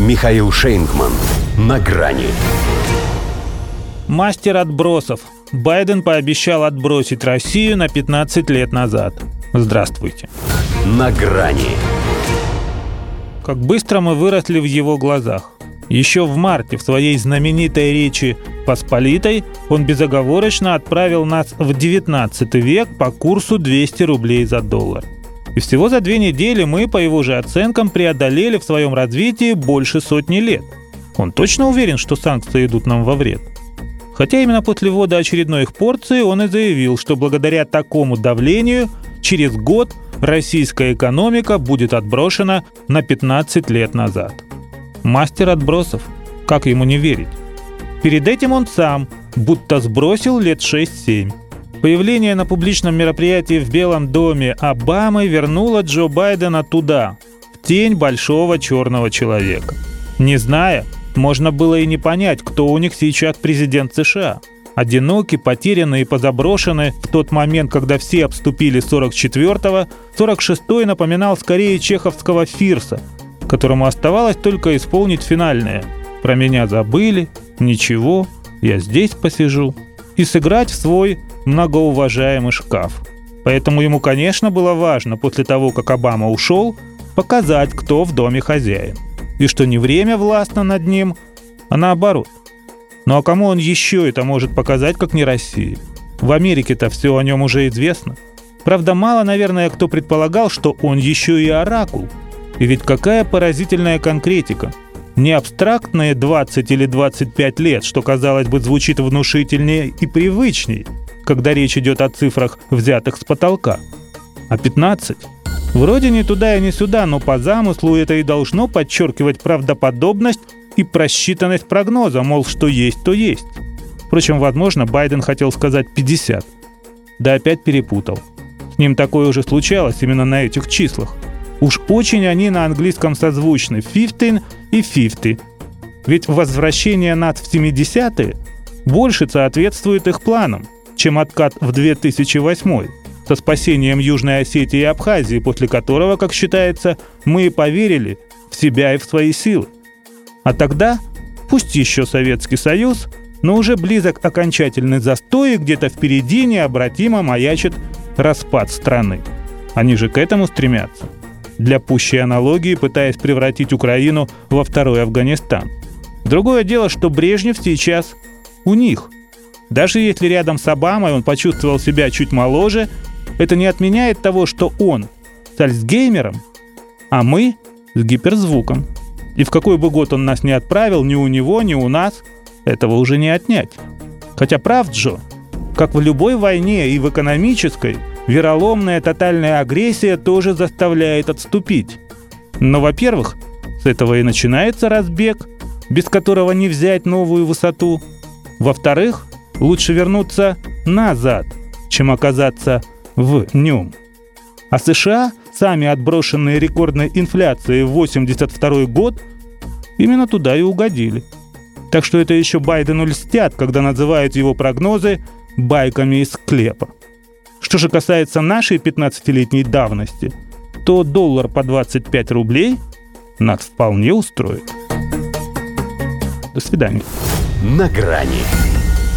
Михаил Шейнгман. На грани. Мастер отбросов. Байден пообещал отбросить Россию на 15 лет назад. Здравствуйте. На грани. Как быстро мы выросли в его глазах. Еще в марте в своей знаменитой речи «Посполитой» он безоговорочно отправил нас в 19 век по курсу 200 рублей за доллар. И всего за две недели мы, по его же оценкам, преодолели в своем развитии больше сотни лет. Он точно уверен, что санкции идут нам во вред? Хотя именно после ввода очередной их порции он и заявил, что благодаря такому давлению через год российская экономика будет отброшена на 15 лет назад – Мастер отбросов. Как ему не верить? Перед этим он сам, будто сбросил лет 6-7. Появление на публичном мероприятии в Белом доме Обамы вернуло Джо Байдена туда, в тень большого черного человека. Не зная, можно было и не понять, кто у них сейчас президент США. Одиноки, потерянные и позаброшены в тот момент, когда все обступили 44-го, 46-й напоминал скорее чеховского Фирса, которому оставалось только исполнить финальное «Про меня забыли», «Ничего», «Я здесь посижу» и сыграть в свой многоуважаемый шкаф. Поэтому ему, конечно, было важно после того, как Обама ушел, показать, кто в доме хозяин. И что не время властно над ним, а наоборот. Ну а кому он еще это может показать, как не России? В Америке-то все о нем уже известно. Правда, мало, наверное, кто предполагал, что он еще и оракул – и ведь какая поразительная конкретика. Не абстрактные 20 или 25 лет, что, казалось бы, звучит внушительнее и привычней, когда речь идет о цифрах, взятых с потолка, а 15. Вроде не туда и не сюда, но по замыслу это и должно подчеркивать правдоподобность и просчитанность прогноза, мол, что есть, то есть. Впрочем, возможно, Байден хотел сказать 50. Да опять перепутал. С ним такое уже случалось именно на этих числах – Уж очень они на английском созвучны 15 и 50. Ведь возвращение над в 70-е больше соответствует их планам, чем откат в 2008 со спасением Южной Осетии и Абхазии, после которого, как считается, мы и поверили в себя и в свои силы. А тогда, пусть еще Советский Союз, но уже близок окончательный застой, и где-то впереди необратимо маячит распад страны. Они же к этому стремятся – для пущей аналогии пытаясь превратить Украину во второй Афганистан. Другое дело, что Брежнев сейчас у них. Даже если рядом с Обамой он почувствовал себя чуть моложе, это не отменяет того, что он с Альцгеймером, а мы с гиперзвуком. И в какой бы год он нас не отправил, ни у него, ни у нас, этого уже не отнять. Хотя прав Джо, как в любой войне и в экономической – вероломная тотальная агрессия тоже заставляет отступить. Но, во-первых, с этого и начинается разбег, без которого не взять новую высоту. Во-вторых, лучше вернуться назад, чем оказаться в нем. А США, сами отброшенные рекордной инфляцией в 82 год, именно туда и угодили. Так что это еще Байдену льстят, когда называют его прогнозы байками из склепа. Что же касается нашей 15-летней давности, то доллар по 25 рублей нас вполне устроит. До свидания. На грани